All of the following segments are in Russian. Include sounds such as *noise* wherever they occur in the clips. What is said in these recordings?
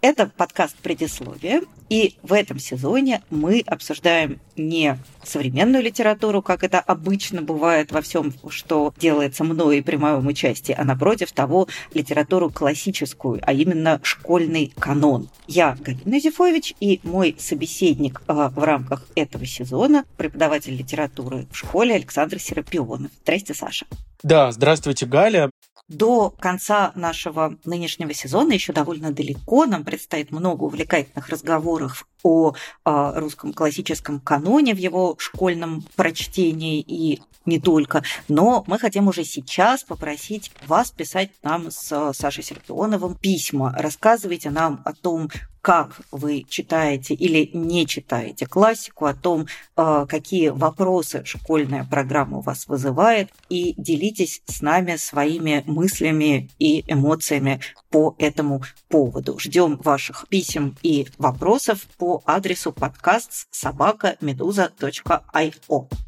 Это подкаст «Предисловие», и в этом сезоне мы обсуждаем не современную литературу, как это обычно бывает во всем, что делается мною и при моем участии, а напротив того литературу классическую, а именно школьный канон. Я Галина Зифович и мой собеседник а, в рамках этого сезона преподаватель литературы в школе Александр Серапионов. Здрасте, Саша. Да, здравствуйте, Галя. До конца нашего нынешнего сезона еще довольно далеко. Нам предстоит много увлекательных разговоров о, о русском классическом каноне в его школьном прочтении и не только. Но мы хотим уже сейчас попросить вас писать нам с Сашей Серпионовым письма. Рассказывайте нам о том, как вы читаете или не читаете классику, о том, э, какие вопросы школьная программа у вас вызывает, и делитесь с нами своими мыслями и эмоциями по этому поводу. Ждем ваших писем и вопросов по адресу подкаст собака медуза.io.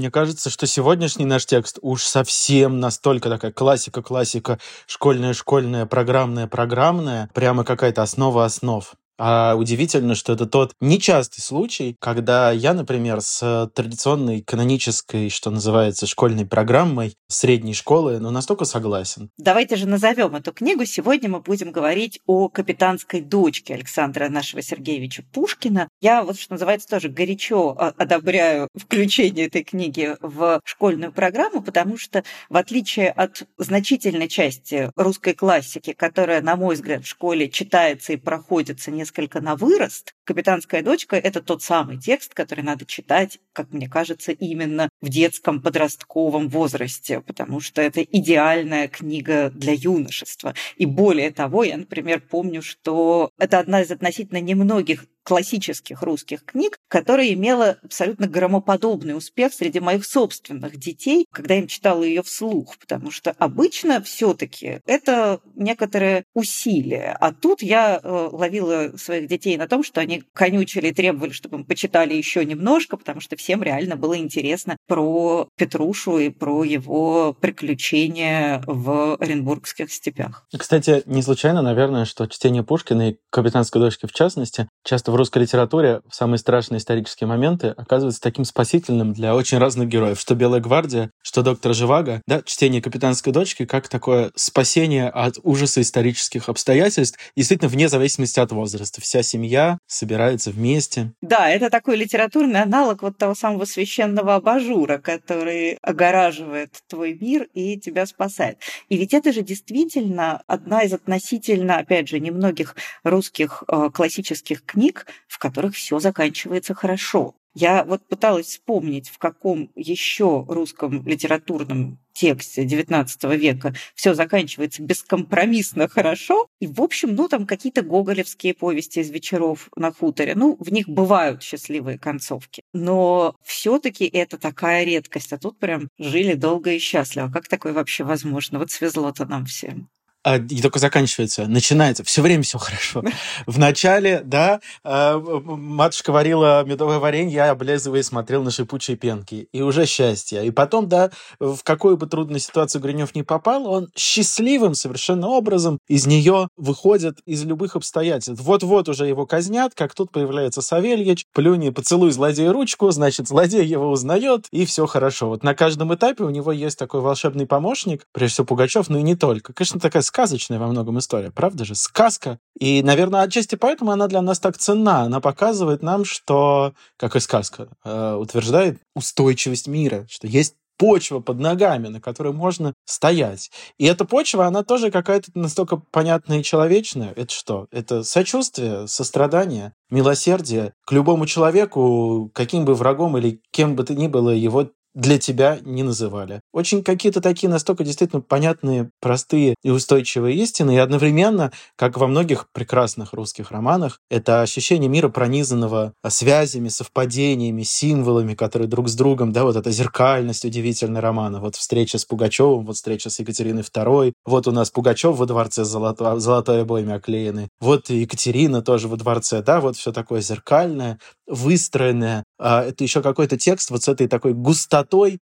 Мне кажется, что сегодняшний наш текст уж совсем настолько такая классика-классика, школьная-школьная, программная-программная, прямо какая-то основа основ. А удивительно, что это тот нечастый случай, когда я, например, с традиционной канонической, что называется, школьной программой средней школы, ну, настолько согласен. Давайте же назовем эту книгу. Сегодня мы будем говорить о капитанской дочке Александра нашего Сергеевича Пушкина. Я вот, что называется, тоже горячо а, одобряю включение этой книги в школьную программу, потому что, в отличие от значительной части русской классики, которая, на мой взгляд, в школе читается и проходится несколько несколько на вырост. «Капитанская дочка» — это тот самый текст, который надо читать, как мне кажется, именно в детском подростковом возрасте, потому что это идеальная книга для юношества. И более того, я, например, помню, что это одна из относительно немногих классических русских книг, которая имела абсолютно громоподобный успех среди моих собственных детей, когда им читала ее вслух, потому что обычно все-таки это некоторое усилие. А тут я э, ловила своих детей на том, что они конючили и требовали, чтобы мы почитали еще немножко, потому что всем реально было интересно про Петрушу и про его приключения в Оренбургских степях. Кстати, не случайно, наверное, что чтение Пушкина и «Капитанской дочки» в частности часто в русской литературе в самые страшные исторические моменты оказывается таким спасительным для очень разных героев. Что «Белая гвардия», что «Доктор Живаго». Да, чтение «Капитанской дочки» как такое спасение от ужаса исторических обстоятельств, действительно, вне зависимости от возраста. Вся семья собирается вместе. Да, это такой литературный аналог вот того самого священного абажура, который огораживает твой мир и тебя спасает. И ведь это же действительно одна из относительно, опять же, немногих русских э, классических книг, в которых все заканчивается хорошо. Я вот пыталась вспомнить, в каком еще русском литературном тексте XIX века все заканчивается бескомпромиссно хорошо. И, в общем, ну, там какие-то гоголевские повести из вечеров на хуторе. Ну, в них бывают счастливые концовки. Но все-таки это такая редкость. А тут прям жили долго и счастливо. Как такое вообще возможно? Вот свезло-то нам всем а, и только заканчивается, начинается, все время все хорошо. *laughs* В начале, да, а, матушка варила медовое варенье, я, облизывая, смотрел на шипучие пенки. И уже счастье. И потом, да, в какую бы трудную ситуацию Гринев не попал, он счастливым совершенно образом из нее выходит из любых обстоятельств. Вот-вот уже его казнят, как тут появляется Савельич, плюни, поцелуй злодея ручку, значит, злодей его узнает, и все хорошо. Вот на каждом этапе у него есть такой волшебный помощник, прежде всего Пугачев, но и не только. Конечно, такая сказочная во многом история, правда же? Сказка. И, наверное, отчасти поэтому она для нас так ценна. Она показывает нам, что, как и сказка, э, утверждает устойчивость мира, что есть почва под ногами, на которой можно стоять. И эта почва, она тоже какая-то настолько понятная и человечная. Это что? Это сочувствие, сострадание, милосердие к любому человеку, каким бы врагом или кем бы то ни было его для тебя не называли. Очень какие-то такие настолько действительно понятные, простые и устойчивые истины, и одновременно, как во многих прекрасных русских романах, это ощущение мира, пронизанного связями, совпадениями, символами, которые друг с другом, да, вот эта зеркальность удивительная романа. Вот встреча с Пугачевым, вот встреча с Екатериной II, вот у нас Пугачев во дворце золото, золотой обоями оклеены, вот Екатерина тоже во дворце, да, вот все такое зеркальное, выстроенное. А это еще какой-то текст вот с этой такой густотой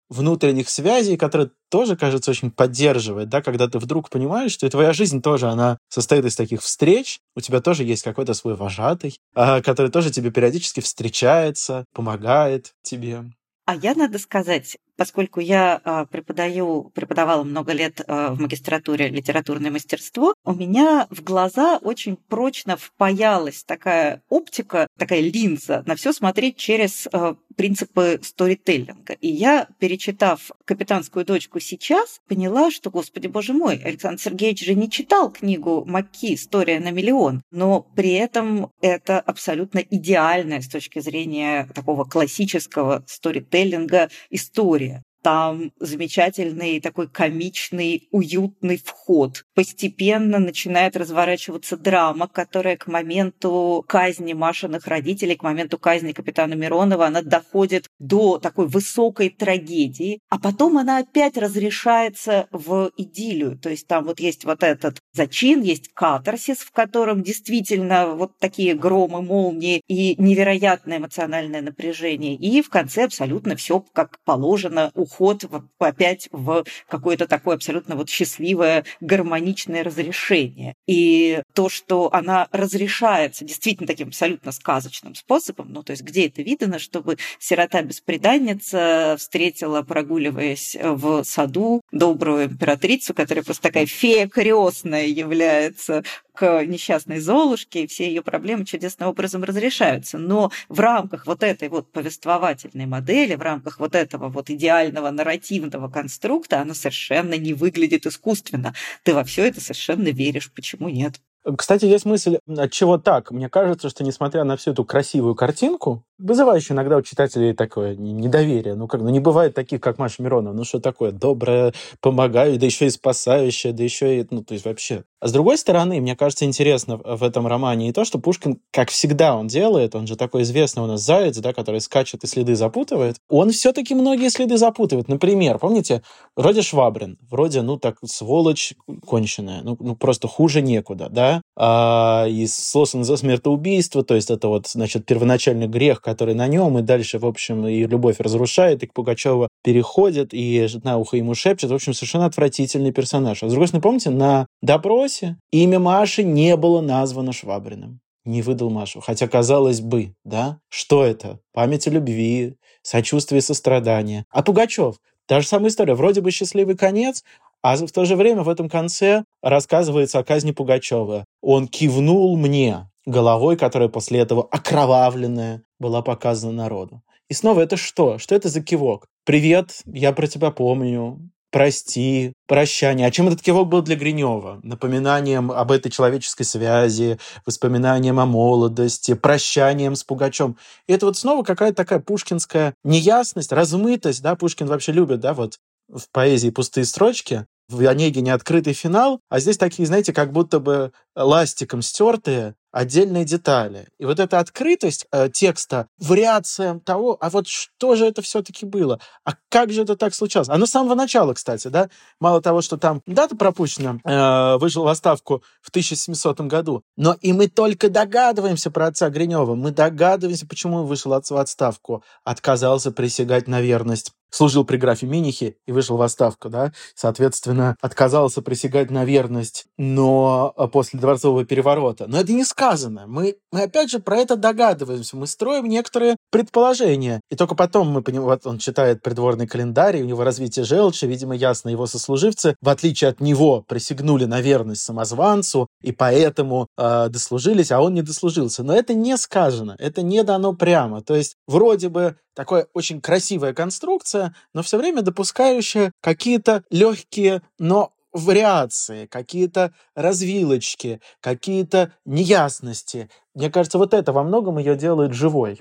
внутренних связей, которая тоже, кажется, очень поддерживает, да, когда ты вдруг понимаешь, что и твоя жизнь тоже, она состоит из таких встреч, у тебя тоже есть какой-то свой вожатый, а, который тоже тебе периодически встречается, помогает тебе. А я, надо сказать, поскольку я а, преподаю, преподавала много лет а, в магистратуре литературное мастерство, у меня в глаза очень прочно впаялась такая оптика, такая линза на все смотреть через а, принципы сторителлинга. И я, перечитав «Капитанскую дочку» сейчас, поняла, что, господи боже мой, Александр Сергеевич же не читал книгу Маки «История на миллион», но при этом это абсолютно идеальная с точки зрения такого классического сторителлинга история там замечательный такой комичный, уютный вход. Постепенно начинает разворачиваться драма, которая к моменту казни Машиных родителей, к моменту казни капитана Миронова, она доходит до такой высокой трагедии, а потом она опять разрешается в идиллию. То есть там вот есть вот этот зачин, есть катарсис, в котором действительно вот такие громы, молнии и невероятное эмоциональное напряжение. И в конце абсолютно все как положено вход опять в какое-то такое абсолютно вот счастливое, гармоничное разрешение. И то, что она разрешается действительно таким абсолютно сказочным способом, ну, то есть где это видно, чтобы сирота-беспреданница встретила, прогуливаясь в саду, добрую императрицу, которая просто такая фея крестная является, к несчастной Золушке, и все ее проблемы чудесным образом разрешаются. Но в рамках вот этой вот повествовательной модели, в рамках вот этого вот идеального нарративного конструкта, она совершенно не выглядит искусственно. Ты во все это совершенно веришь. Почему нет? Кстати, есть мысль, от чего так? Мне кажется, что несмотря на всю эту красивую картинку, вызывающую иногда у читателей такое недоверие, ну как, ну не бывает таких, как Маша Миронова, ну что такое, доброе, помогаю, да еще и спасающее, да еще и, ну то есть вообще. А с другой стороны, мне кажется, интересно в этом романе и то, что Пушкин, как всегда он делает, он же такой известный у нас заяц, да, который скачет и следы запутывает, он все-таки многие следы запутывает. Например, помните, вроде Швабрин, вроде, ну так, сволочь конченая, ну, ну просто хуже некуда, да, а, и сослан за смертоубийство, то есть это вот, значит, первоначальный грех, который на нем, и дальше, в общем, и любовь разрушает, и к Пугачеву переходит, и на ухо ему шепчет. В общем, совершенно отвратительный персонаж. А с другой стороны, помните, на допросе имя Маши не было названо Швабриным не выдал Машу. Хотя, казалось бы, да, что это? Память о любви, сочувствие, сострадание. А Пугачев? Та же самая история. Вроде бы счастливый конец, а в то же время в этом конце рассказывается о казни Пугачева. Он кивнул мне головой, которая после этого окровавленная была показана народу. И снова это что? Что это за кивок? «Привет, я про тебя помню», «Прости», «Прощание». А чем этот кивок был для Гринева? Напоминанием об этой человеческой связи, воспоминанием о молодости, прощанием с Пугачем. И это вот снова какая-то такая пушкинская неясность, размытость, да, Пушкин вообще любит, да, вот в поэзии пустые строчки, в Онегине открытый финал, а здесь такие, знаете, как будто бы ластиком стертые отдельные детали. И вот эта открытость э, текста, вариация того, а вот что же это все-таки было? А как же это так случалось? Оно с самого начала, кстати, да? Мало того, что там дата пропущена, э, вышел в отставку в 1700 году, но и мы только догадываемся про отца Гринева. Мы догадываемся, почему он вышел в отставку. Отказался присягать на верность служил при графе Минихе и вышел в отставку, да, соответственно, отказался присягать на верность, но э, после дворцового переворота. Но это не сказано. Мы, мы опять же про это догадываемся. Мы строим некоторые предположения. И только потом мы понимаем, вот он читает придворный календарь, у него развитие желчи, видимо, ясно, его сослуживцы, в отличие от него, присягнули на верность самозванцу, и поэтому э, дослужились, а он не дослужился. Но это не сказано, это не дано прямо. То есть вроде бы такая очень красивая конструкция, но все время допускающая какие-то легкие, но вариации, какие-то развилочки, какие-то неясности. Мне кажется, вот это во многом ее делает живой.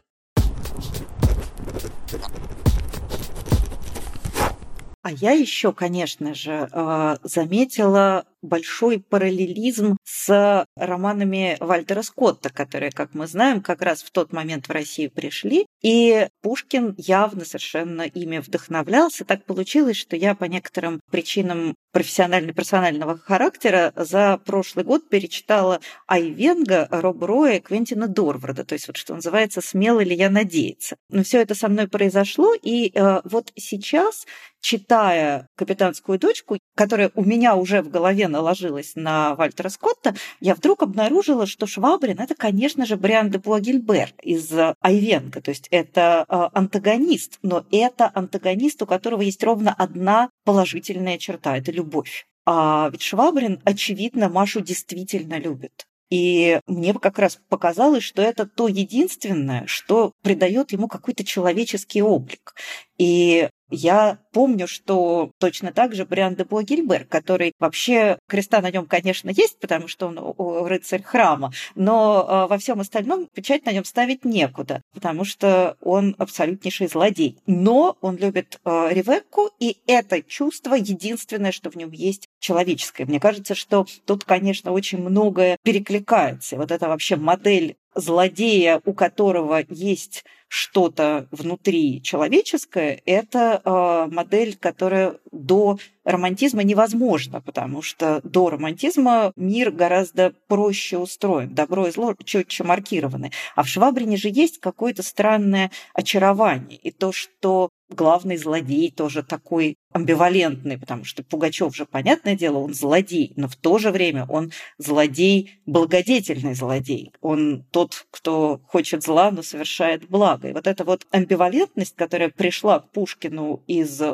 А я еще, конечно же, э, заметила большой параллелизм с романами Вальтера Скотта, которые, как мы знаем, как раз в тот момент в Россию пришли. И Пушкин явно совершенно ими вдохновлялся. Так получилось, что я по некоторым причинам профессионально-персонального характера за прошлый год перечитала Айвенга, Роб Роя, Квентина Дорварда. То есть вот что называется «Смело ли я надеяться?». Но все это со мной произошло, и э, вот сейчас, читая «Капитанскую дочку», которая у меня уже в голове наложилась на Вальтера Скотта, я вдруг обнаружила, что Швабрин – это, конечно же, Бриан де Буагильбер из Айвенга, то есть это э, антагонист, но это антагонист, у которого есть ровно одна положительная черта – это любовь. А ведь Швабрин, очевидно, Машу действительно любит. И мне как раз показалось, что это то единственное, что придает ему какой-то человеческий облик. И я помню, что точно так же Бриан де Буагильбер, который вообще креста на нем, конечно, есть, потому что он рыцарь храма, но а, во всем остальном печать на нем ставить некуда, потому что он абсолютнейший злодей. Но он любит а, Ревекку, и это чувство единственное, что в нем есть человеческое. Мне кажется, что тут, конечно, очень многое перекликается. Вот это вообще модель злодея, у которого есть что-то внутри человеческое, это э, модель, которая до романтизма невозможна, потому что до романтизма мир гораздо проще устроен, добро и зло четче маркированы. А в Швабрине же есть какое-то странное очарование. И то, что главный злодей тоже такой амбивалентный, потому что Пугачев же, понятное дело, он злодей, но в то же время он злодей, благодетельный злодей. Он тот, кто хочет зла, но совершает благо. И вот эта вот амбивалентность, которая пришла к Пушкину из э,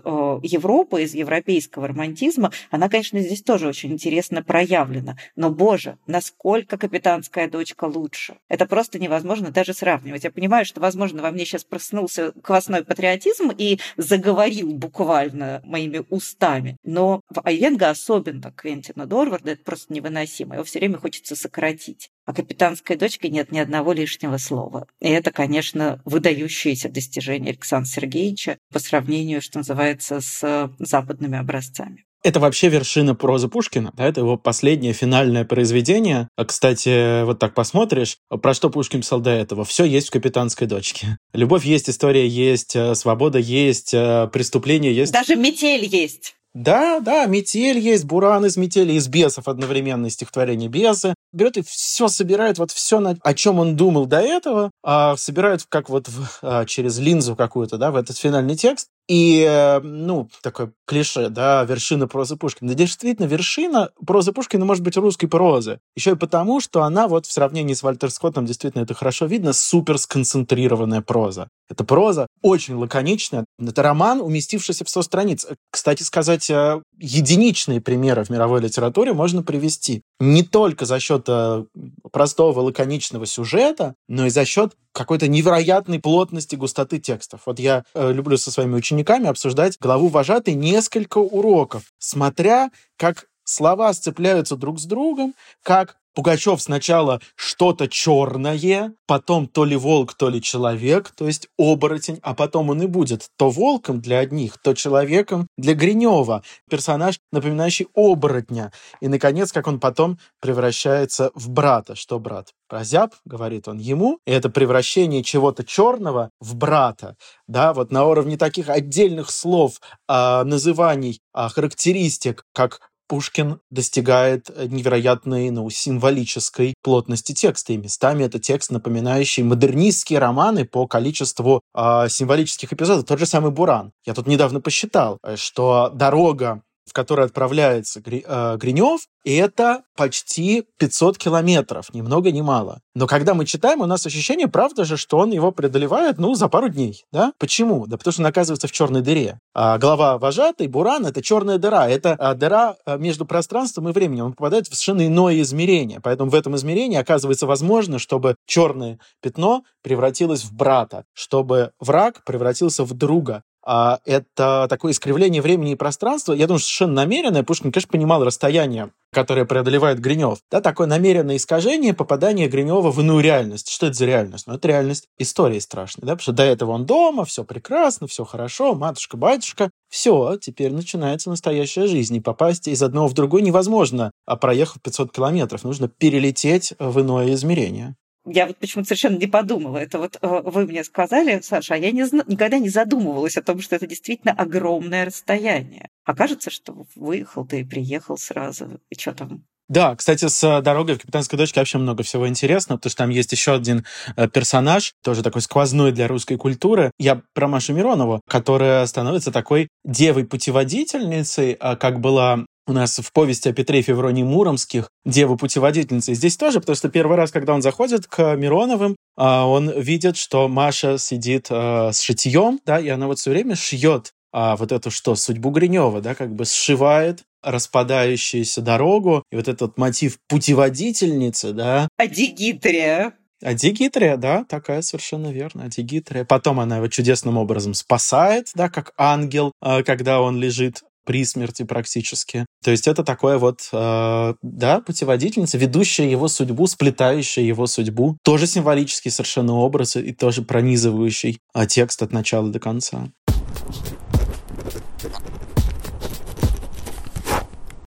Европы, из европейского романтизма, она, конечно, здесь тоже очень интересно проявлена. Но, боже, насколько капитанская дочка лучше. Это просто невозможно даже сравнивать. Я понимаю, что, возможно, во мне сейчас проснулся квасной патриотизм и заговорил буквально моими устами. Но в Айвенго особенно Квентина Дорварда это просто невыносимо. Его все время хочется сократить. А капитанской дочке нет ни одного лишнего слова. И это, конечно, выдающееся достижение Александра Сергеевича по сравнению, что называется, с западными образцами. Это вообще вершина прозы Пушкина, да, это его последнее финальное произведение. А, кстати, вот так посмотришь, про что Пушкин писал до этого. Все есть в «Капитанской дочке». Любовь есть, история есть, э, свобода есть, э, преступление есть. Даже метель есть. Да, да, метель есть, буран из метели, из бесов одновременно стихотворение бесы. Берет и все собирает, вот все, о чем он думал до этого, а собирает как вот в, а, через линзу какую-то, да, в этот финальный текст. И, э, ну, такое клише, да, вершина прозы Пушкина. Да, действительно, вершина прозы Пушкина может быть русской прозы. Еще и потому, что она вот в сравнении с Вальтер Скоттом, действительно, это хорошо видно, супер сконцентрированная проза. Это проза очень лаконичная. Это роман, уместившийся в 100 страниц. Кстати сказать, э, единичные примеры в мировой литературе можно привести. Не только за счет э, простого лаконичного сюжета, но и за счет какой-то невероятной плотности, густоты текстов. Вот я люблю со своими учениками обсуждать главу вожатой несколько уроков, смотря как слова сцепляются друг с другом, как Пугачев сначала что-то черное, потом то ли волк, то ли человек, то есть оборотень, а потом он и будет то волком для одних, то человеком для Гринева, персонаж, напоминающий оборотня. И, наконец, как он потом превращается в брата. Что брат? Прозяб, говорит он ему, и это превращение чего-то черного в брата, да, вот на уровне таких отдельных слов, а, называний, а, характеристик, как Пушкин достигает э, невероятной ну, символической плотности текста. И местами это текст, напоминающий модернистские романы по количеству э, символических эпизодов. Тот же самый «Буран». Я тут недавно посчитал, э, что дорога в который отправляется э, Гринев, это почти 500 километров, ни много ни мало. Но когда мы читаем, у нас ощущение, правда же, что он его преодолевает, ну, за пару дней, да? Почему? Да потому что он оказывается в черной дыре. А глава вожатый, Буран, это черная дыра. Это а, дыра а, между пространством и временем. Он попадает в совершенно иное измерение. Поэтому в этом измерении оказывается возможно, чтобы черное пятно превратилось в брата, чтобы враг превратился в друга, это такое искривление времени и пространства. Я думаю, что совершенно намеренное. Пушкин, конечно, понимал расстояние, которое преодолевает Гринев. Да, такое намеренное искажение попадания Гринева в иную реальность. Что это за реальность? Ну, это реальность истории страшной. Да? Потому что до этого он дома, все прекрасно, все хорошо, матушка, батюшка. все, теперь начинается настоящая жизнь. И попасть из одного в другой невозможно, а проехав 500 километров, нужно перелететь в иное измерение. Я вот почему-то совершенно не подумала. Это вот э, вы мне сказали, Саша, а я не, никогда не задумывалась о том, что это действительно огромное расстояние. Окажется, что выехал ты и приехал сразу. И что там? Да, кстати, с э, дорогой в «Капитанской дочке» вообще много всего интересного, потому что там есть еще один э, персонаж, тоже такой сквозной для русской культуры. Я про Машу Миронову, которая становится такой девой-путеводительницей, а как была у нас в повести о Петре Февронии Муромских «Дева-путеводительница». Здесь тоже, потому что первый раз, когда он заходит к Мироновым, а, он видит, что Маша сидит э, с шитьем, да, и она вот все время шьет а вот эту что, судьбу Гринева, да, как бы сшивает распадающуюся дорогу, и вот этот мотив путеводительницы, да. Адигитрия. Адигитрия, да, такая совершенно верно, Адигитрия. Потом она его чудесным образом спасает, да, как ангел, а, когда он лежит при смерти практически. То есть это такое вот, э, да, путеводительница, ведущая его судьбу, сплетающая его судьбу. Тоже символический совершенно образ и тоже пронизывающий а, текст от начала до конца.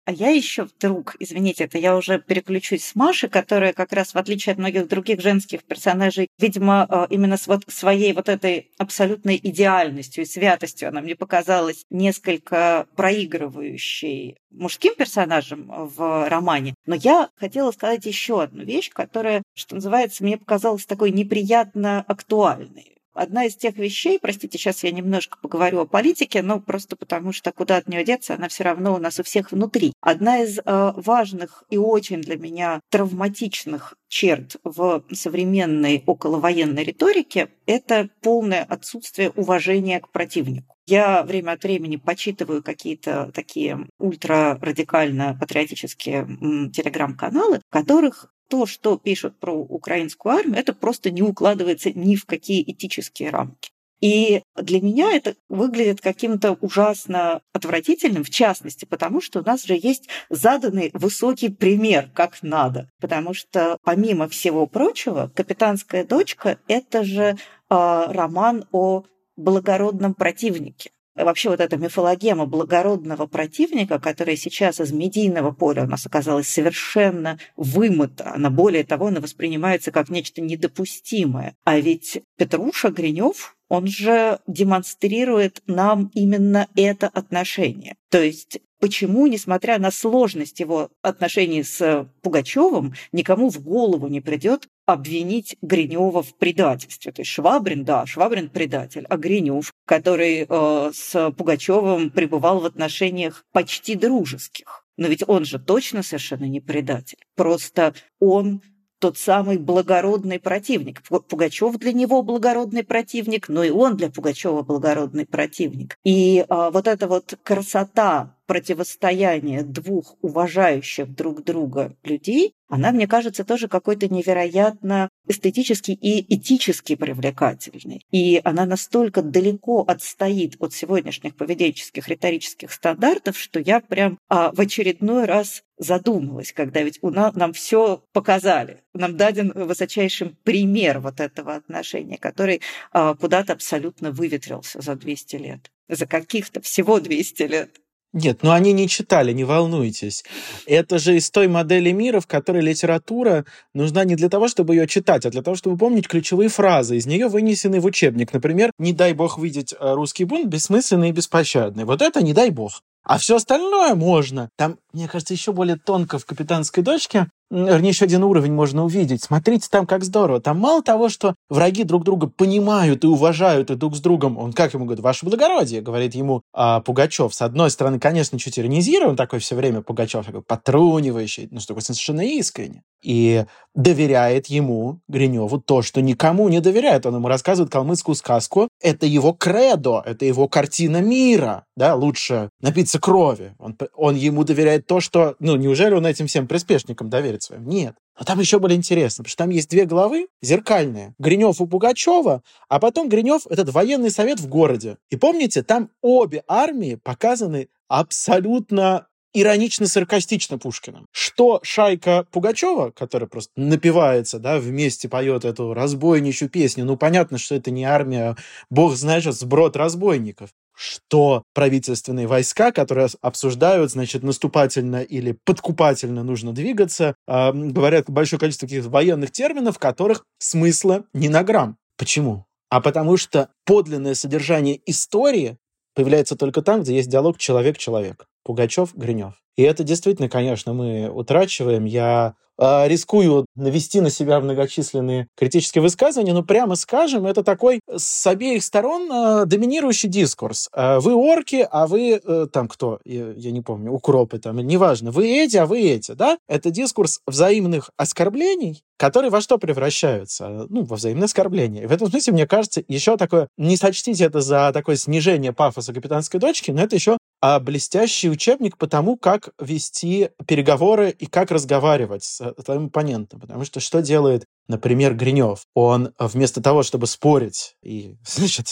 А я еще вдруг, извините, это я уже переключусь с Машей, которая как раз, в отличие от многих других женских персонажей, видимо, э, именно с вот своей вот этой абсолютной идеальностью и святостью она мне показалась несколько проигрывающей мужским персонажем в романе. Но я хотела сказать еще одну вещь, которая, что называется, мне показалась такой неприятно актуальной. Одна из тех вещей, простите, сейчас я немножко поговорю о политике, но просто потому что куда от нее деться, она все равно у нас у всех внутри. Одна из э, важных и очень для меня травматичных черт в современной околовоенной риторике – это полное отсутствие уважения к противнику. Я время от времени почитываю какие-то такие ультрарадикально патриотические телеграм-каналы, в которых то, что пишут про украинскую армию, это просто не укладывается ни в какие этические рамки. И для меня это выглядит каким-то ужасно отвратительным, в частности, потому что у нас же есть заданный высокий пример, как надо. Потому что, помимо всего прочего, «Капитанская дочка» — это же э, роман о благородном противнике вообще вот эта мифологема благородного противника, которая сейчас из медийного поля у нас оказалась совершенно вымыта, она более того, она воспринимается как нечто недопустимое. А ведь Петруша Гринев, он же демонстрирует нам именно это отношение. То есть почему, несмотря на сложность его отношений с Пугачевым, никому в голову не придет обвинить Гринева в предательстве. То есть Швабрин, да, Швабрин предатель, а Гринев, который э, с Пугачевым пребывал в отношениях почти дружеских. Но ведь он же точно совершенно не предатель. Просто он тот самый благородный противник. Пугачев для него благородный противник, но и он для Пугачева благородный противник. И а, вот эта вот красота противостояние двух уважающих друг друга людей, она, мне кажется, тоже какой-то невероятно эстетически и этически привлекательной. И она настолько далеко отстоит от сегодняшних поведенческих риторических стандартов, что я прям а, в очередной раз задумалась, когда ведь у нас, нам все показали. Нам даден высочайший пример вот этого отношения, который а, куда-то абсолютно выветрился за 200 лет. За каких-то всего 200 лет. Нет, ну они не читали, не волнуйтесь. Это же из той модели мира, в которой литература нужна не для того, чтобы ее читать, а для того, чтобы помнить ключевые фразы. Из нее вынесены в учебник. Например, «Не дай бог видеть э, русский бунт бессмысленный и беспощадный». Вот это не дай бог. А все остальное можно. Там, мне кажется, еще более тонко в «Капитанской дочке» вернее, еще один уровень можно увидеть. Смотрите там, как здорово. Там мало того, что враги друг друга понимают и уважают и друг с другом. Он как ему говорит? Ваше благородие, говорит ему а, Пугачев. С одной стороны, конечно, чуть иронизируем такой все время Пугачев, такой потрунивающий, ну, что такое совершенно искренне. И доверяет ему, Гриневу, то, что никому не доверяет. Он ему рассказывает калмыцкую сказку. Это его кредо, это его картина мира. Да, лучше напиться крови. Он, он ему доверяет то, что... Ну, неужели он этим всем приспешникам доверит? Перед своим. Нет. Но там еще более интересно, потому что там есть две главы зеркальные. Гринев у Пугачева, а потом Гринев — этот военный совет в городе. И помните, там обе армии показаны абсолютно иронично-саркастично Пушкиным. Что шайка Пугачева, которая просто напивается, да, вместе поет эту разбойничью песню, ну, понятно, что это не армия, бог знает, что сброд разбойников. Что правительственные войска, которые обсуждают, значит, наступательно или подкупательно нужно двигаться, э, говорят большое количество каких-то военных терминов, которых смысла не на грамм. Почему? А потому что подлинное содержание истории появляется только там, где есть диалог человек-человек. Пугачев, Гринев. И это действительно, конечно, мы утрачиваем. Я рискую навести на себя многочисленные критические высказывания, но прямо скажем, это такой с обеих сторон э, доминирующий дискурс. Э, вы орки, а вы э, там кто? Я, не помню, укропы там, неважно. Вы эти, а вы эти, да? Это дискурс взаимных оскорблений, которые во что превращаются? Ну, во взаимное оскорбление. И в этом смысле, мне кажется, еще такое, не сочтите это за такое снижение пафоса капитанской дочки, но это еще а блестящий учебник по тому, как вести переговоры и как разговаривать с твоим оппонентом. Потому что что делает, например, Гринев? Он вместо того, чтобы спорить и *laughs* значит,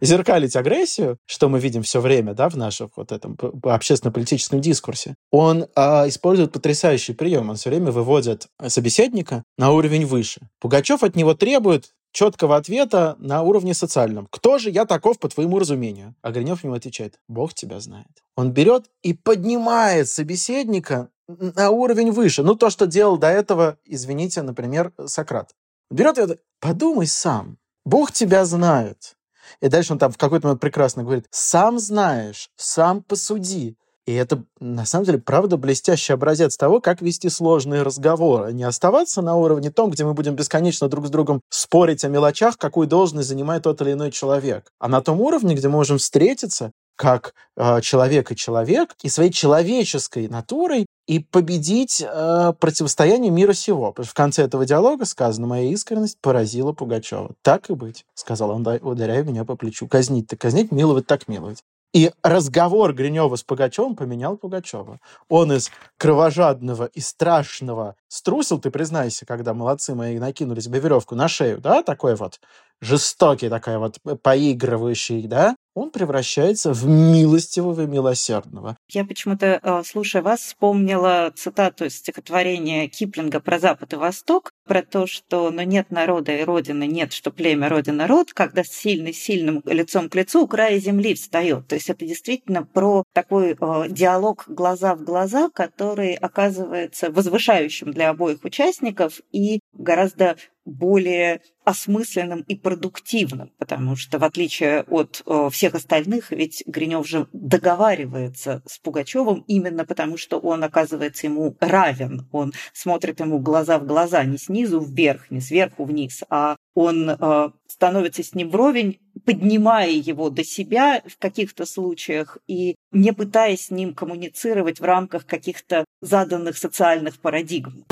зеркалить агрессию, что мы видим все время да, в нашем вот этом общественно-политическом дискурсе, он а, использует потрясающий прием. Он все время выводит собеседника на уровень выше. Пугачев от него требует четкого ответа на уровне социальном. Кто же я таков, по твоему разумению? Гринев ему отвечает, Бог тебя знает. Он берет и поднимает собеседника на уровень выше. Ну, то, что делал до этого, извините, например, Сократ. Берет и подумай сам, Бог тебя знает. И дальше он там в какой-то момент прекрасно говорит, сам знаешь, сам посуди. И это, на самом деле, правда блестящий образец того, как вести сложные разговоры. Не оставаться на уровне том, где мы будем бесконечно друг с другом спорить о мелочах, какую должность занимает тот или иной человек. А на том уровне, где мы можем встретиться как э, человек и человек, и своей человеческой натурой, и победить э, противостояние мира сего. Потому что в конце этого диалога сказано, моя искренность поразила Пугачева. Так и быть, сказал он, ударяя меня по плечу. Казнить-то казнить, миловать так миловать. И разговор Гринева с Пугачевым поменял Пугачева. Он из кровожадного и страшного струсил, ты признайся, когда молодцы мои накинули себе веревку на шею, да, такой вот жестокий, такой вот поигрывающий, да, он превращается в милостивого и милосердного. Я почему-то, э, слушая вас, вспомнила цитату из стихотворения Киплинга про Запад и Восток, про то, что «но нет народа и родины, нет, что племя, родина, род, когда сильный сильным лицом к лицу у края земли встает». То есть это действительно про такой э, диалог глаза в глаза, который оказывается возвышающим для обоих участников и гораздо более осмысленным и продуктивным, потому что в отличие от э, всех остальных, ведь Гринев же договаривается с Пугачевым именно потому, что он оказывается ему равен, он смотрит ему глаза в глаза, не снизу вверх, не сверху вниз, а он э, становится с ним вровень, поднимая его до себя в каких-то случаях и не пытаясь с ним коммуницировать в рамках каких-то заданных социальных парадигм.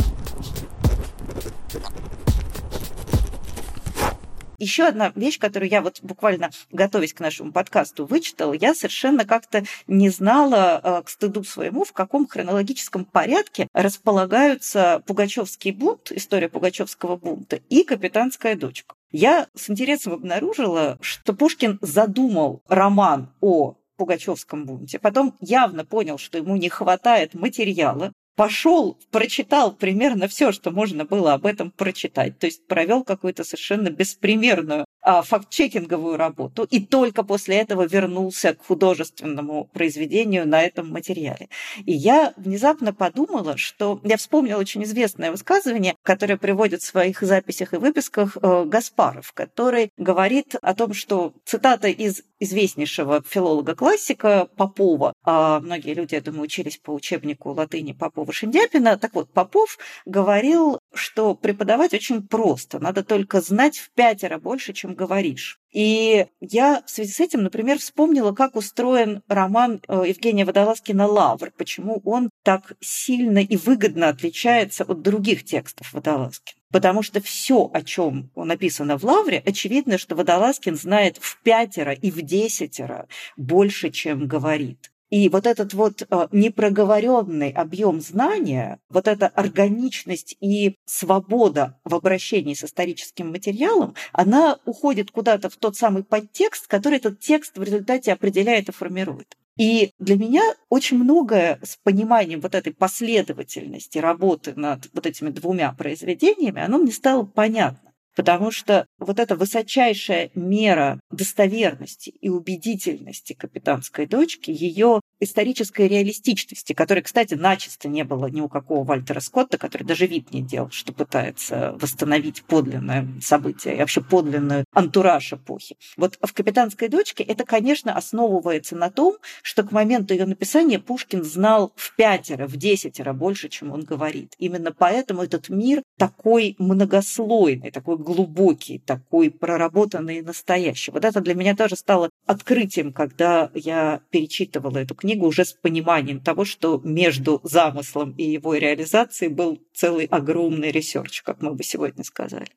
Еще одна вещь, которую я вот буквально готовясь к нашему подкасту вычитала, я совершенно как-то не знала э, к стыду своему, в каком хронологическом порядке располагаются Пугачевский бунт, история Пугачевского бунта и Капитанская дочка. Я с интересом обнаружила, что Пушкин задумал роман о Пугачевском бунте. Потом явно понял, что ему не хватает материала, пошел, прочитал примерно все, что можно было об этом прочитать. То есть провел какую-то совершенно беспримерную а, факт-чекинговую работу и только после этого вернулся к художественному произведению на этом материале. И я внезапно подумала, что я вспомнила очень известное высказывание, которое приводит в своих записях и выписках э, Гаспаров, который говорит о том, что цитата из известнейшего филолога-классика Попова, а многие люди, я думаю, учились по учебнику латыни Попова-Шиндяпина, так вот, Попов говорил, что преподавать очень просто, надо только знать в пятеро больше, чем говоришь. И я в связи с этим, например, вспомнила, как устроен роман э, Евгения Водолазкина «Лавр», почему он так сильно и выгодно отличается от других текстов Водолазкина. Потому что все, о чем написано в Лавре, очевидно, что Водолазкин знает в пятеро и в десятеро больше, чем говорит. И вот этот вот э, непроговоренный объем знания, вот эта органичность и свобода в обращении с историческим материалом, она уходит куда-то в тот самый подтекст, который этот текст в результате определяет и формирует. И для меня очень многое с пониманием вот этой последовательности работы над вот этими двумя произведениями, оно мне стало понятно. Потому что вот эта высочайшая мера достоверности и убедительности капитанской дочки, ее исторической реалистичности, которой, кстати, начисто не было ни у какого Вальтера Скотта, который даже вид не делал, что пытается восстановить подлинное событие и вообще подлинную антураж эпохи. Вот в «Капитанской дочке» это, конечно, основывается на том, что к моменту ее написания Пушкин знал в пятеро, в десятеро больше, чем он говорит. Именно поэтому этот мир такой многослойный, такой глубокий, такой проработанный настоящий. Вот это для меня тоже стало открытием, когда я перечитывала эту книгу уже с пониманием того, что между замыслом и его реализацией был целый огромный research, как мы бы сегодня сказали.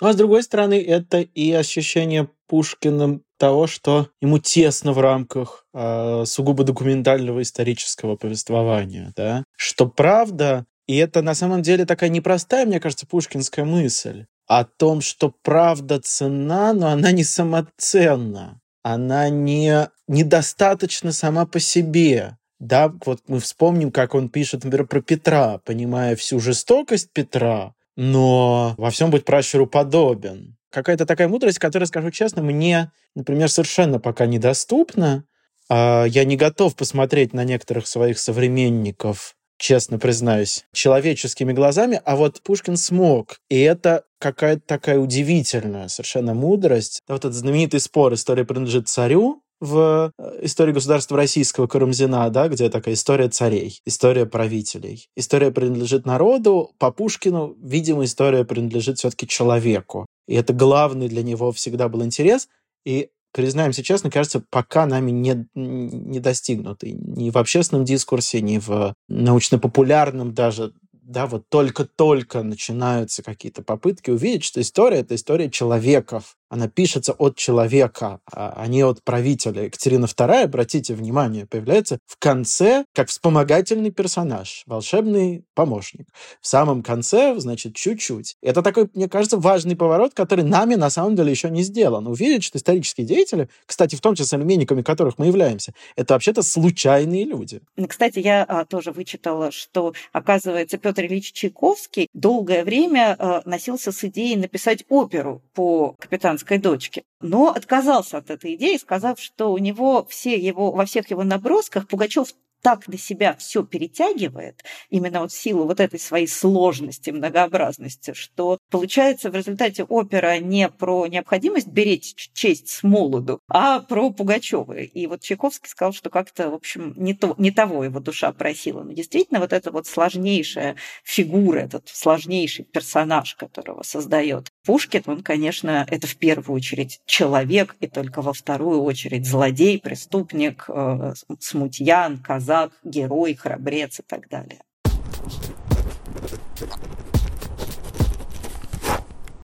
Ну, а с другой стороны, это и ощущение Пушкиным того, что ему тесно в рамках э, сугубо документального исторического повествования, да, что правда, и это на самом деле такая непростая, мне кажется, пушкинская мысль о том, что правда ценна, но она не самоценна, она не недостаточно сама по себе. Да, вот мы вспомним, как он пишет, например, про Петра, понимая всю жестокость Петра, но во всем быть пращуру подобен. Какая-то такая мудрость, которая, скажу честно, мне, например, совершенно пока недоступна. А, я не готов посмотреть на некоторых своих современников, честно признаюсь, человеческими глазами, а вот Пушкин смог. И это какая-то такая удивительная совершенно мудрость. Вот этот знаменитый спор «История принадлежит царю», в э, истории государства российского Карамзина, да, где такая история царей, история правителей. История принадлежит народу, по Пушкину, видимо, история принадлежит все-таки человеку. И это главный для него всегда был интерес. И признаемся честно, кажется, пока нами не, не достигнутый ни в общественном дискурсе, ни в научно-популярном даже. Да, вот только-только начинаются какие-то попытки увидеть, что история — это история человеков, она пишется от человека, а не от правителя. Екатерина II, обратите внимание, появляется в конце как вспомогательный персонаж, волшебный помощник. В самом конце, значит, чуть-чуть. Это такой, мне кажется, важный поворот, который нами на самом деле еще не сделан. Увидеть, что исторические деятели, кстати, в том числе современниками которых мы являемся, это вообще-то случайные люди. Кстати, я а, тоже вычитала, что, оказывается, Петр Ильич Чайковский долгое время а, носился с идеей написать оперу по капитану американской дочки. Но отказался от этой идеи, сказав, что у него все его, во всех его набросках Пугачев так на себя все перетягивает, именно вот в силу вот этой своей сложности, многообразности, что получается в результате опера не про необходимость беречь честь с молоду, а про Пугачева. И вот Чайковский сказал, что как-то, в общем, не, то, не того его душа просила. Но действительно вот эта вот сложнейшая фигура, этот сложнейший персонаж, которого создает Пушкин, он, конечно, это в первую очередь человек, и только во вторую очередь злодей, преступник, э, смутьян, казак, герой, храбрец и так далее.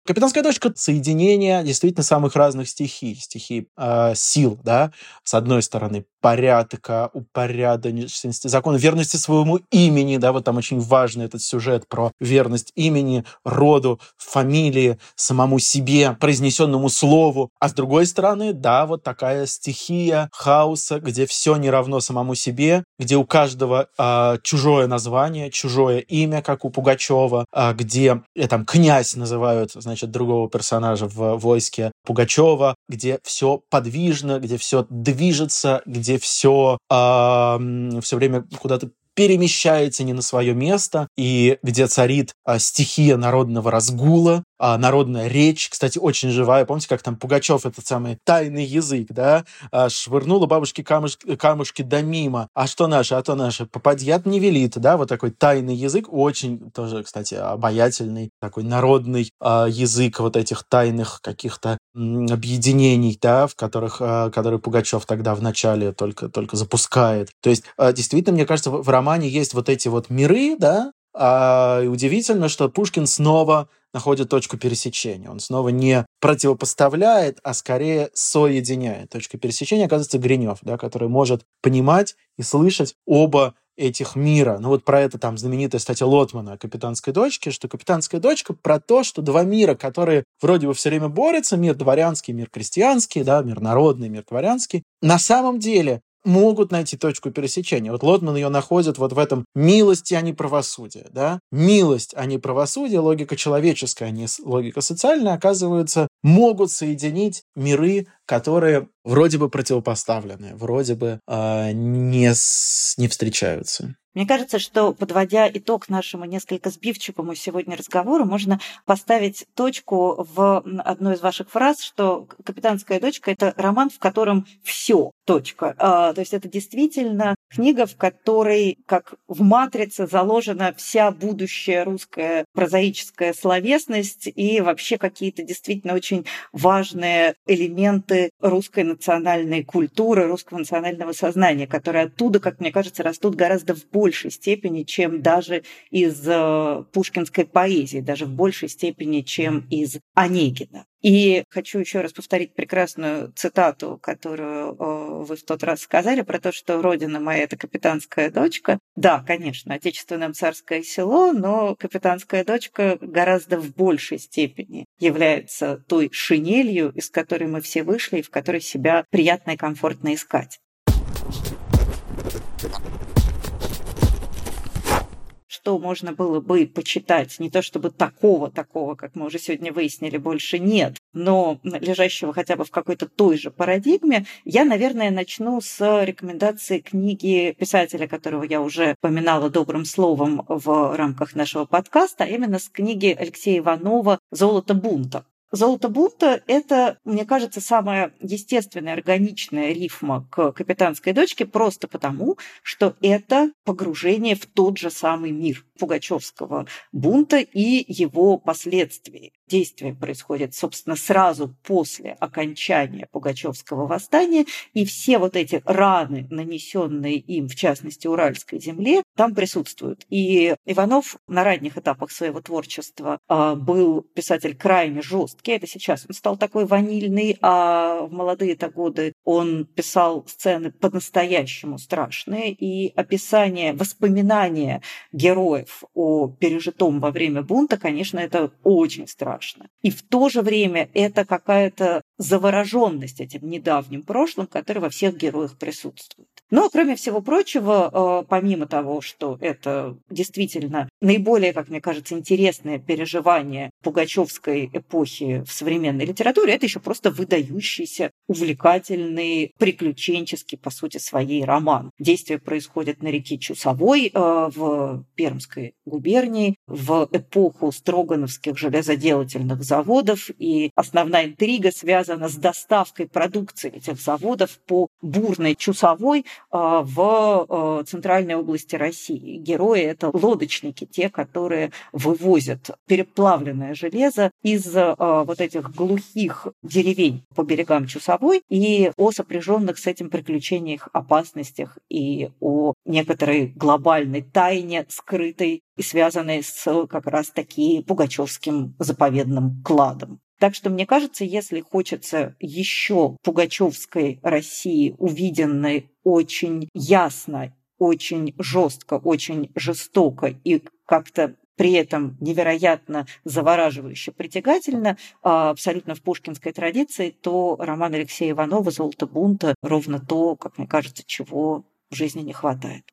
Капитанская точка — соединение действительно самых разных стихий. Стихий э, сил, да, с одной стороны, порядка, упорядоченности, закона верности своему имени, да, вот там очень важный этот сюжет про верность имени, роду, фамилии, самому себе, произнесенному слову. А с другой стороны, да, вот такая стихия хаоса, где все не равно самому себе, где у каждого э, чужое название, чужое имя, как у Пугачева, э, где э, там князь называют, значит, другого персонажа в войске Пугачева, где все подвижно, где все движется, где все, э, все время куда-то перемещается не на свое место, и где царит а, стихия народного разгула, а, народная речь, кстати, очень живая. Помните, как там Пугачев, этот самый тайный язык, да, а, швырнула бабушке камушки, камушки да мимо. А что наше, а то наше, попадьят не велит, да, вот такой тайный язык, очень тоже, кстати, обаятельный, такой народный а, язык вот этих тайных каких-то объединений, да, в которых, а, которые Пугачев тогда в начале только, только запускает. То есть, а, действительно, мне кажется, в, романе есть вот эти вот миры, да, а, и удивительно, что Пушкин снова находит точку пересечения. Он снова не противопоставляет, а скорее соединяет. Точка пересечения оказывается Гринев, да, который может понимать и слышать оба этих мира. Ну вот про это там знаменитая статья Лотмана о капитанской дочке, что капитанская дочка про то, что два мира, которые вроде бы все время борются, мир дворянский, мир крестьянский, да, мир народный, мир дворянский, на самом деле могут найти точку пересечения. Вот Лотман ее находит вот в этом милости, а не правосудие. Да? Милость, а не правосудие, логика человеческая, а не логика социальная, оказывается, могут соединить миры, которые вроде бы противопоставлены, вроде бы э, не, с, не встречаются. Мне кажется, что, подводя итог нашему несколько сбивчивому сегодня разговору, можно поставить точку в одной из ваших фраз, что «Капитанская дочка» — это роман, в котором все точка. А, то есть это действительно книга, в которой, как в «Матрице», заложена вся будущая русская прозаическая словесность и вообще какие-то действительно очень важные элементы русской национальной культуры, русского национального сознания, которые оттуда, как мне кажется, растут гораздо в большей степени, чем даже из э, пушкинской поэзии, даже в большей степени, чем из Онегина. И хочу еще раз повторить прекрасную цитату, которую э, вы в тот раз сказали, про то, что родина моя – это капитанская дочка. Да, конечно, отечественное царское село, но капитанская дочка гораздо в большей степени является той шинелью, из которой мы все вышли и в которой себя приятно и комфортно искать что можно было бы почитать. Не то чтобы такого, такого, как мы уже сегодня выяснили, больше нет, но лежащего хотя бы в какой-то той же парадигме, я, наверное, начну с рекомендации книги писателя, которого я уже поминала добрым словом в рамках нашего подкаста, а именно с книги Алексея Иванова «Золото бунта». Золото бунта – это, мне кажется, самая естественная, органичная рифма к капитанской дочке просто потому, что это погружение в тот же самый мир Пугачевского бунта и его последствий. Действие происходит, собственно, сразу после окончания Пугачевского восстания, и все вот эти раны, нанесенные им, в частности, Уральской земле, там присутствуют. И Иванов на ранних этапах своего творчества а, был писатель крайне жесткий. Это сейчас он стал такой ванильный, а в молодые-то годы он писал сцены по-настоящему страшные, и описание, воспоминания героев о пережитом во время бунта, конечно, это очень страшно. И в то же время это какая-то завороженность этим недавним прошлым, который во всех героях присутствует. Но, кроме всего прочего, э, помимо того, что это действительно наиболее, как мне кажется, интересное переживание пугачевской эпохи в современной литературе, это еще просто выдающийся, увлекательный, приключенческий, по сути, своей роман. Действие происходит на реке Чусовой э, в Пермской губернии в эпоху строгановских железоделательных заводов, и основная интрига связана с доставкой продукции этих заводов по бурной Чусовой а, в а, центральной области России. Герои – это лодочники, те, которые вывозят переплавленное железо из а, вот этих глухих деревень по берегам Чусовой и о сопряженных с этим приключениях, опасностях и о некоторой глобальной тайне, скрытой и связанной с как раз таки пугачевским заповедным кладом. Так что, мне кажется, если хочется еще пугачевской России, увиденной очень ясно, очень жестко, очень жестоко и как-то при этом невероятно завораживающе притягательно, а абсолютно в пушкинской традиции, то роман Алексея Иванова «Золото бунта» ровно то, как мне кажется, чего в жизни не хватает.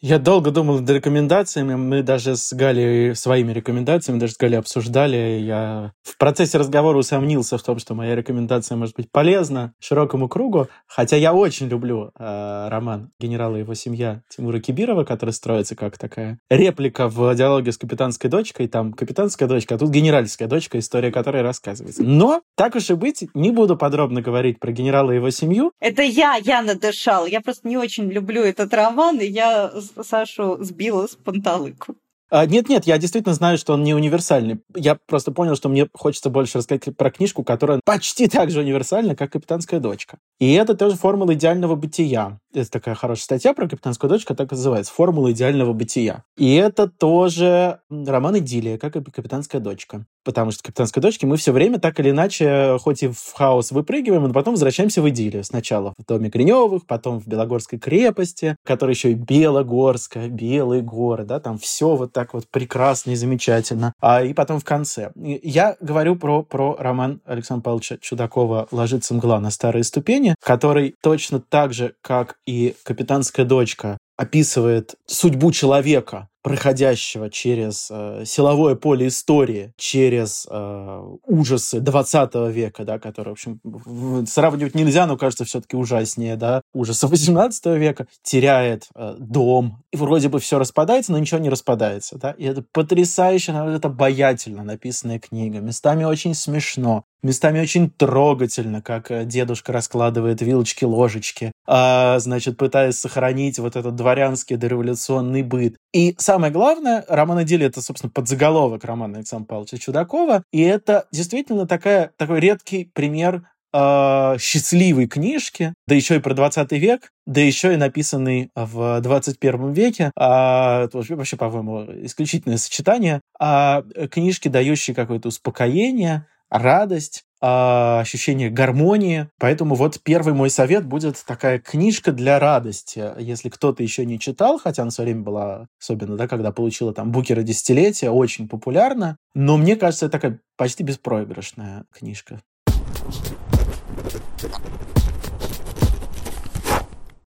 Я долго думал над рекомендациями. Мы даже с Галей своими рекомендациями, даже с Галей обсуждали. Я в процессе разговора усомнился в том, что моя рекомендация может быть полезна широкому кругу. Хотя я очень люблю э, роман «Генерал и его семья» Тимура Кибирова, который строится как такая реплика в диалоге с капитанской дочкой. Там капитанская дочка, а тут генеральская дочка, история которой рассказывается. Но, так уж и быть, не буду подробно говорить про генерала и его семью. Это я, я надышал. Я просто не очень люблю этот роман, и я Сашу сбила с панталыку. А, нет-нет, я действительно знаю, что он не универсальный. Я просто понял, что мне хочется больше рассказать про книжку, которая почти так же универсальна, как «Капитанская дочка». И это тоже формула идеального бытия. Есть такая хорошая статья про капитанскую дочку, так и называется «Формула идеального бытия». И это тоже роман «Идиллия», как и «Капитанская дочка». Потому что «Капитанской дочке» мы все время так или иначе, хоть и в хаос выпрыгиваем, но потом возвращаемся в идиллию. Сначала в доме Гриневых, потом в Белогорской крепости, которая еще и Белогорская, Белые горы, да, там все вот так вот прекрасно и замечательно. А и потом в конце. Я говорю про, про роман Александра Павловича Чудакова «Ложится мгла на старые ступени», который точно так же, как и «Капитанская дочка», описывает судьбу человека, проходящего через э, силовое поле истории, через э, ужасы 20 века, да, которые, в общем, сравнивать нельзя, но кажется все-таки ужаснее, да, ужасы 18 века, теряет э, дом, и вроде бы все распадается, но ничего не распадается, да, и это потрясающе, это обаятельно написанная книга, местами очень смешно, Местами очень трогательно, как э, дедушка раскладывает вилочки-ложечки, а, значит, пытаясь сохранить вот этот дворянский дореволюционный быт. И самое главное, роман «Идиллия» — это, собственно, подзаголовок романа Александра Павловича Чудакова, и это действительно такая, такой редкий пример э, счастливой книжки, да еще и про 20 век, да еще и написанный в 21 веке. А, вообще, по-моему, исключительное сочетание. А, книжки, дающие какое-то успокоение, радость, а, ощущение гармонии. Поэтому вот первый мой совет будет такая книжка для радости. Если кто-то еще не читал, хотя она в свое время была, особенно, да, когда получила там Букера десятилетия, очень популярна, но мне кажется, это такая почти беспроигрышная книжка.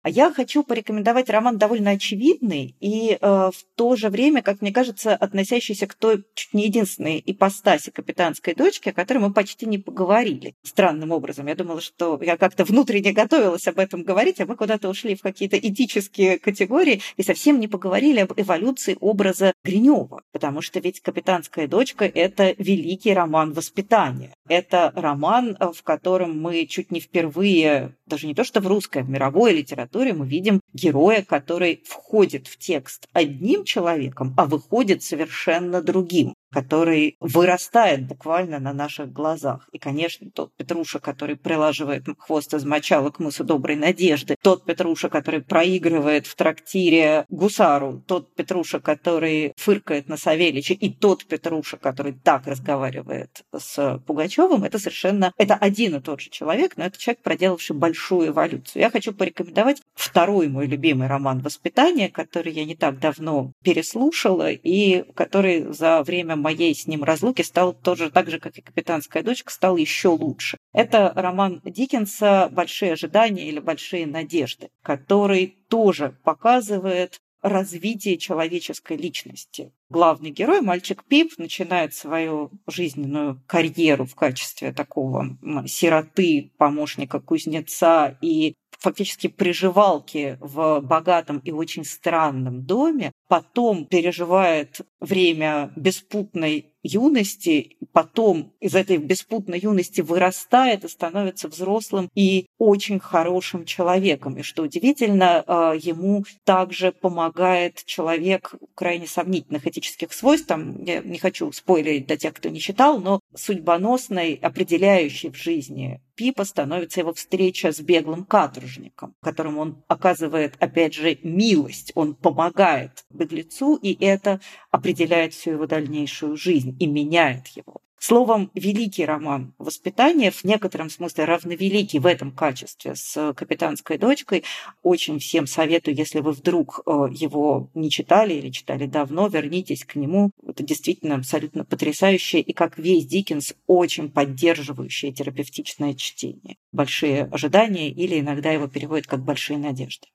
А я хочу порекомендовать роман довольно очевидный и э, в то же время, как мне кажется, относящийся к той чуть не единственной ипостаси капитанской дочки, о которой мы почти не поговорили. Странным образом. Я думала, что я как-то внутренне готовилась об этом говорить, а мы куда-то ушли в какие-то этические категории и совсем не поговорили об эволюции образа Гринева. Потому что ведь «Капитанская дочка» — это великий роман воспитания. Это роман, э, в котором мы чуть не впервые, даже не то что в русской, а в мировой литературе, мы видим героя, который входит в текст одним человеком, а выходит совершенно другим который вырастает буквально на наших глазах. И, конечно, тот Петруша, который прилаживает хвост из мочала к мысу Доброй Надежды, тот Петруша, который проигрывает в трактире гусару, тот Петруша, который фыркает на Савелича, и тот Петруша, который так разговаривает с Пугачевым, это совершенно... Это один и тот же человек, но это человек, проделавший большую эволюцию. Я хочу порекомендовать второй мой любимый роман «Воспитание», который я не так давно переслушала и который за время моей с ним разлуки стал тоже так же, как и «Капитанская дочка», стал еще лучше. Это роман Диккенса «Большие ожидания» или «Большие надежды», который тоже показывает развитие человеческой личности. Главный герой, мальчик Пип, начинает свою жизненную карьеру в качестве такого сироты, помощника кузнеца и фактически приживалки в богатом и очень странном доме, потом переживает время беспутной юности, потом из этой беспутной юности вырастает и становится взрослым и очень хорошим человеком. И что удивительно, а, ему также помогает человек крайне сомнительных этических свойств. Там, я не хочу спойлерить для тех, кто не читал, но судьбоносной, определяющей в жизни Пипа становится его встреча с беглым каторжником, которому он оказывает, опять же, милость. Он помогает беглецу, и это определяет всю его дальнейшую жизнь и меняет его. Словом, великий роман «Воспитание» в некотором смысле равновеликий в этом качестве с «Капитанской дочкой». Очень всем советую, если вы вдруг э, его не читали или читали давно, вернитесь к нему. Это действительно абсолютно потрясающее и, как весь Диккенс, очень поддерживающее терапевтичное чтение. «Большие ожидания» или иногда его переводят как «большие надежды».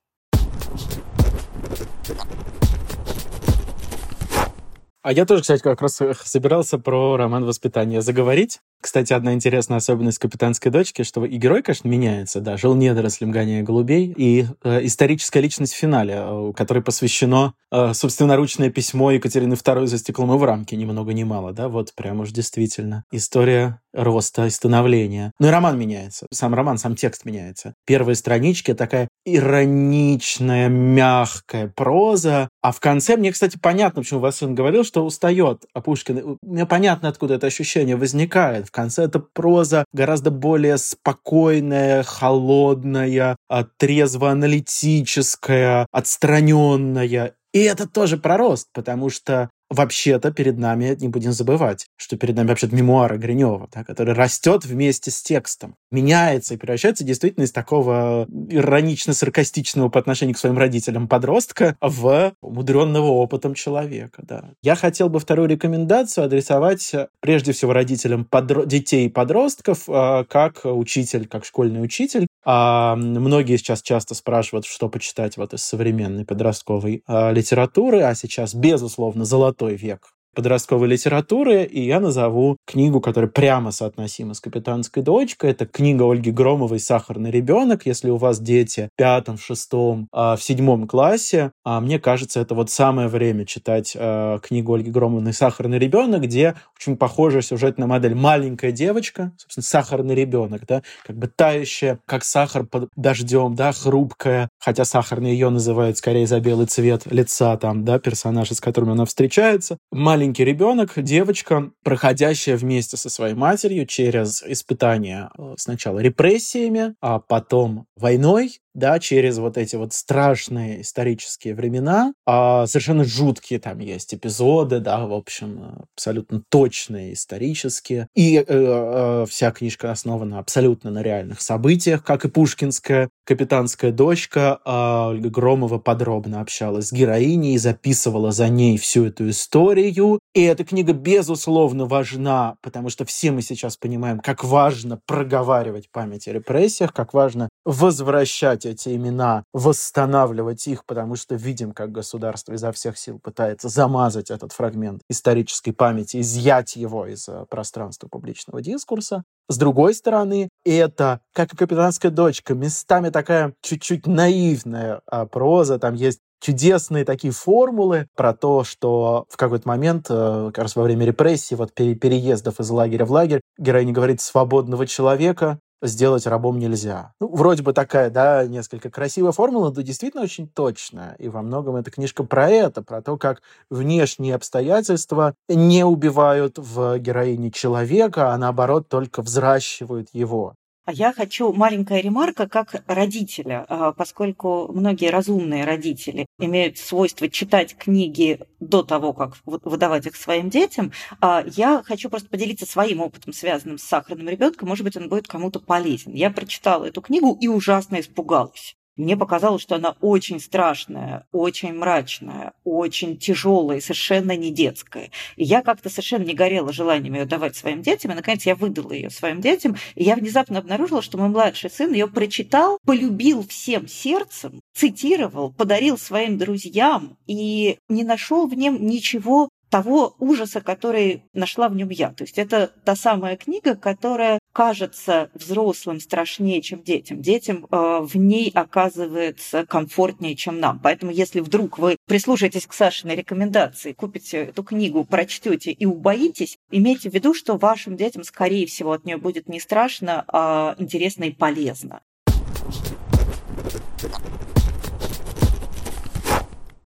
А я тоже, кстати, как раз э, собирался про роман «Воспитание» заговорить. Кстати, одна интересная особенность «Капитанской дочки», что и герой, конечно, меняется, да, жил недорослем, гоняя голубей, и э, историческая личность в финале, э, которой посвящено э, собственноручное письмо Екатерины II за стеклом и в рамке, ни много ни мало, да, вот прям уж действительно. История роста и становления. Ну и роман меняется. Сам роман, сам текст меняется. Первые странички такая ироничная, мягкая проза. А в конце мне, кстати, понятно, почему Василий говорил, что устает а Пушкин. Мне понятно, откуда это ощущение возникает. В конце это проза гораздо более спокойная, холодная, а, трезво-аналитическая, отстраненная. И это тоже про рост, потому что вообще-то перед нами, не будем забывать, что перед нами вообще-то мемуары Гринева, да, который растет вместе с текстом, меняется и превращается действительно из такого иронично-саркастичного по отношению к своим родителям подростка в умудренного опытом человека. Да. Я хотел бы вторую рекомендацию адресовать прежде всего родителям подро- детей и подростков, э, как учитель, как школьный учитель. А многие сейчас часто спрашивают, что почитать вот из современной подростковой а, литературы, а сейчас, безусловно, золотой золотой век подростковой литературы, и я назову книгу, которая прямо соотносима с «Капитанской дочкой». Это книга Ольги Громовой «Сахарный ребенок». Если у вас дети в пятом, в шестом, а, в седьмом классе, а, мне кажется, это вот самое время читать а, книгу Ольги Громовой «Сахарный ребенок», где очень похожая сюжетная модель. Маленькая девочка, собственно, сахарный ребенок, да, как бы тающая, как сахар под дождем, да, хрупкая, хотя сахарный ее называют скорее за белый цвет лица там, да, персонажа, с которыми она встречается. Маленькая маленький ребенок, девочка, проходящая вместе со своей матерью через испытания э, сначала репрессиями, а потом войной, да, через вот эти вот страшные исторические времена. А совершенно жуткие там есть эпизоды, да, в общем, абсолютно точные исторические. И э, э, вся книжка основана абсолютно на реальных событиях, как и пушкинская капитанская дочка э, Громова подробно общалась с героиней и записывала за ней всю эту историю. И эта книга, безусловно, важна, потому что все мы сейчас понимаем, как важно проговаривать память о репрессиях, как важно возвращать возвращать эти имена, восстанавливать их, потому что видим, как государство изо всех сил пытается замазать этот фрагмент исторической памяти, изъять его из э, пространства публичного дискурса. С другой стороны, это, как и «Капитанская дочка», местами такая чуть-чуть наивная а, проза, там есть чудесные такие формулы про то, что в какой-то момент, э, как раз во время репрессий, вот переездов из лагеря в лагерь, героиня говорит «свободного человека сделать рабом нельзя. Ну, вроде бы такая, да, несколько красивая формула, но действительно очень точная. И во многом эта книжка про это, про то, как внешние обстоятельства не убивают в героине человека, а наоборот только взращивают его. А я хочу маленькая ремарка как родителя, а, поскольку многие разумные родители имеют свойство читать книги до того, как выдавать их своим детям. А, я хочу просто поделиться своим опытом, связанным с сахарным ребенком. Может быть, он будет кому-то полезен. Я прочитала эту книгу и ужасно испугалась. Мне показалось, что она очень страшная, очень мрачная, очень тяжелая, совершенно не детская. И я как-то совершенно не горела желанием ее давать своим детям. И, наконец, я выдала ее своим детям. И я внезапно обнаружила, что мой младший сын ее прочитал, полюбил всем сердцем, цитировал, подарил своим друзьям и не нашел в нем ничего того ужаса, который нашла в нем я. То есть это та самая книга, которая кажется взрослым страшнее, чем детям. Детям э, в ней оказывается комфортнее, чем нам. Поэтому если вдруг вы прислушаетесь к Сашиной рекомендации, купите эту книгу, прочтете и убоитесь, имейте в виду, что вашим детям, скорее всего, от нее будет не страшно, а интересно и полезно.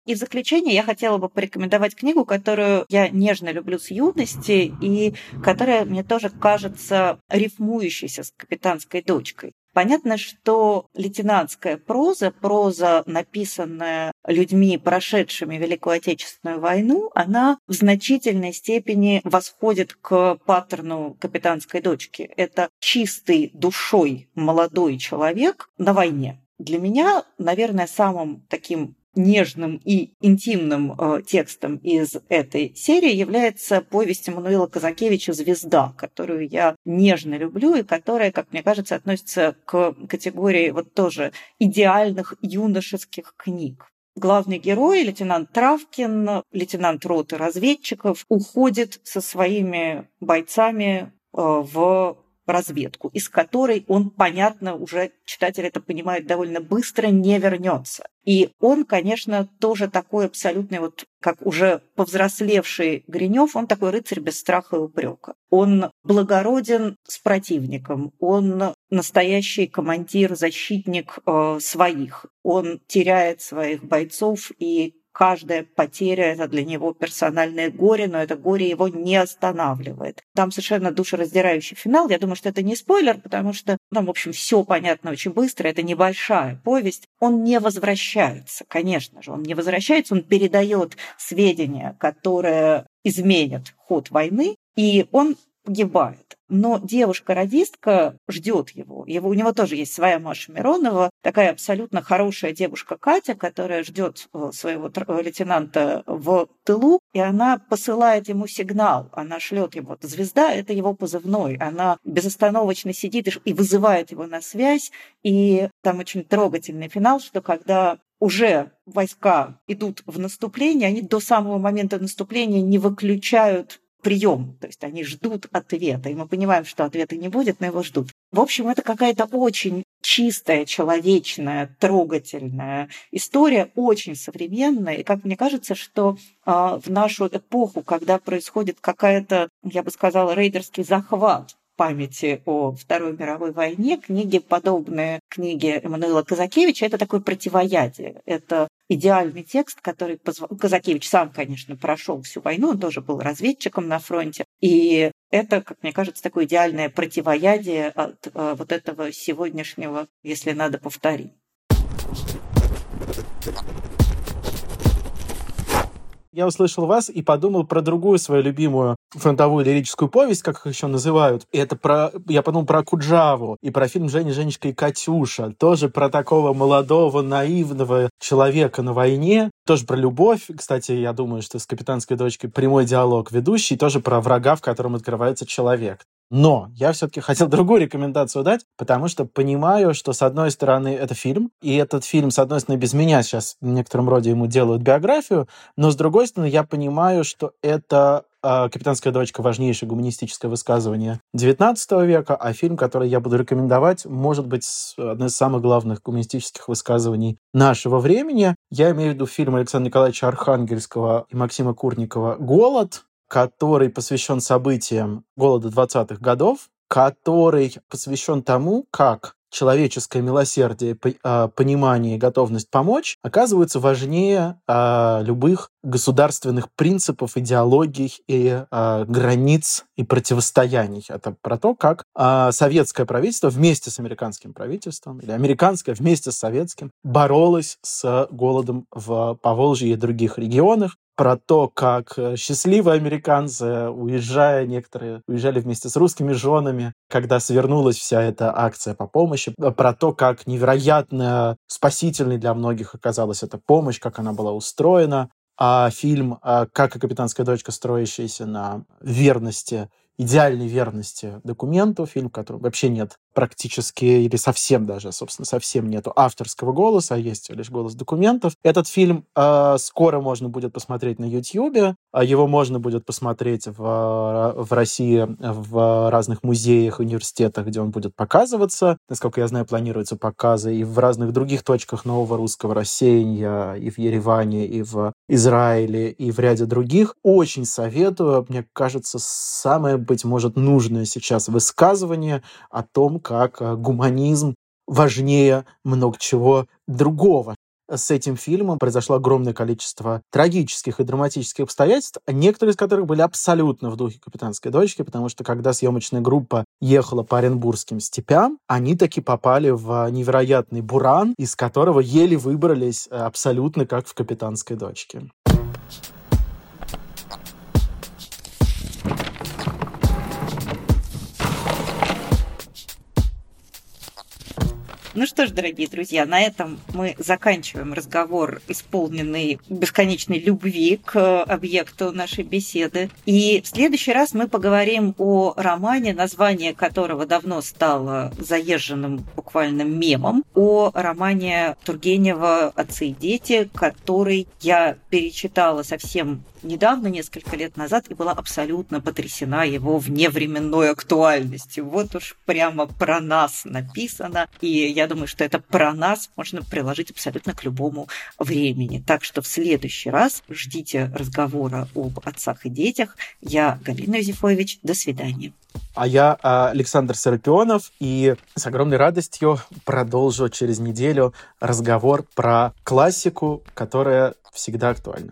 И в заключение я хотела бы порекомендовать книгу, которую я нежно люблю с юности и которая мне тоже кажется рифмующейся с капитанской дочкой. Понятно, что лейтенантская проза, проза, написанная людьми, прошедшими Великую Отечественную войну, она в значительной степени восходит к паттерну капитанской дочки. Это чистый душой молодой человек на войне. Для меня, наверное, самым таким нежным и интимным э, текстом из этой серии является повесть Мануила Казакевича «Звезда», которую я нежно люблю и которая, как мне кажется, относится к категории вот тоже идеальных юношеских книг. Главный герой, лейтенант Травкин, лейтенант роты разведчиков, уходит со своими бойцами э, разведку, из которой он, понятно, уже читатель это понимает довольно быстро, не вернется. И он, конечно, тоже такой абсолютный, вот как уже повзрослевший Гринев, он такой рыцарь без страха и упрека. Он благороден с противником, он настоящий командир, защитник э, своих. Он теряет своих бойцов и каждая потеря – это для него персональное горе, но это горе его не останавливает. Там совершенно душераздирающий финал. Я думаю, что это не спойлер, потому что там, в общем, все понятно очень быстро. Это небольшая повесть. Он не возвращается, конечно же. Он не возвращается, он передает сведения, которые изменят ход войны, и он погибает. Но девушка-радистка ждет его. его. У него тоже есть своя Маша Миронова, такая абсолютно хорошая девушка Катя, которая ждет э, своего э, лейтенанта в тылу, и она посылает ему сигнал. Она шлет ему. Звезда – это его позывной. Она безостановочно сидит и вызывает его на связь. И там очень трогательный финал, что когда уже войска идут в наступление, они до самого момента наступления не выключают прием, то есть они ждут ответа, и мы понимаем, что ответа не будет, но его ждут. В общем, это какая-то очень чистая, человечная, трогательная история, очень современная. И как мне кажется, что э, в нашу эпоху, когда происходит какая-то, я бы сказала, рейдерский захват памяти о Второй мировой войне, книги, подобные книге Эммануила Казакевича, это такое противоядие. Это идеальный текст, который позв... Казакевич сам, конечно, прошел всю войну, он тоже был разведчиком на фронте. И это, как мне кажется, такое идеальное противоядие от э, вот этого сегодняшнего, если надо повторить. Я услышал вас и подумал про другую свою любимую фронтовую лирическую повесть, как их еще называют. И это про... Я подумал про Куджаву и про фильм «Женя, Женечка и Катюша». Тоже про такого молодого, наивного человека на войне. Тоже про любовь. Кстати, я думаю, что с «Капитанской дочкой» прямой диалог ведущий. Тоже про врага, в котором открывается человек. Но я все-таки хотел *laughs* другую рекомендацию дать, потому что понимаю, что с одной стороны это фильм, и этот фильм, с одной стороны, без меня сейчас в некотором роде ему делают биографию, но с другой стороны я понимаю, что это э, «Капитанская дочка» важнейшее гуманистическое высказывание XIX века, а фильм, который я буду рекомендовать, может быть одно из самых главных гуманистических высказываний нашего времени. Я имею в виду фильм Александра Николаевича Архангельского и Максима Курникова «Голод», который посвящен событиям голода 20-х годов, который посвящен тому, как человеческое милосердие, а, понимание и готовность помочь оказываются важнее а, любых государственных принципов, идеологий и а, границ и противостояний. Это про то, как советское правительство вместе с американским правительством или американское вместе с советским боролось с голодом в Поволжье и других регионах, про то, как э, счастливые американцы, уезжая некоторые, уезжали вместе с русскими женами, когда свернулась вся эта акция по помощи, э, про то, как невероятно спасительной для многих оказалась эта помощь, как она была устроена, а фильм э, «Как и капитанская дочка, строящаяся на верности идеальной верности документу, фильм, в котором вообще нет практически или совсем даже, собственно, совсем нету авторского голоса, а есть лишь голос документов. Этот фильм э, скоро можно будет посмотреть на YouTube, а его можно будет посмотреть в, в России в разных музеях, университетах, где он будет показываться. Насколько я знаю, планируются показы и в разных других точках нового русского рассеяния, и в Ереване, и в Израиле, и в ряде других. Очень советую. Мне кажется, самое, быть может, нужное сейчас высказывание о том, как э, гуманизм важнее много чего другого. С этим фильмом произошло огромное количество трагических и драматических обстоятельств, некоторые из которых были абсолютно в духе «Капитанской дочки», потому что когда съемочная группа ехала по Оренбургским степям, они таки попали в невероятный буран, из которого еле выбрались э, абсолютно как в «Капитанской дочке». Ну что ж, дорогие друзья, на этом мы заканчиваем разговор, исполненный бесконечной любви к объекту нашей беседы. И в следующий раз мы поговорим о романе, название которого давно стало заезженным буквальным мемом, о романе Тургенева «Отцы и дети», который я перечитала совсем недавно, несколько лет назад, и была абсолютно потрясена его вневременной актуальностью. Вот уж прямо про нас написано, и я думаю, что это про нас можно приложить абсолютно к любому времени. Так что в следующий раз ждите разговора об отцах и детях. Я Галина Юзефович. До свидания. А я а, Александр Серапионов, и с огромной радостью продолжу через неделю разговор про классику, которая всегда актуальна.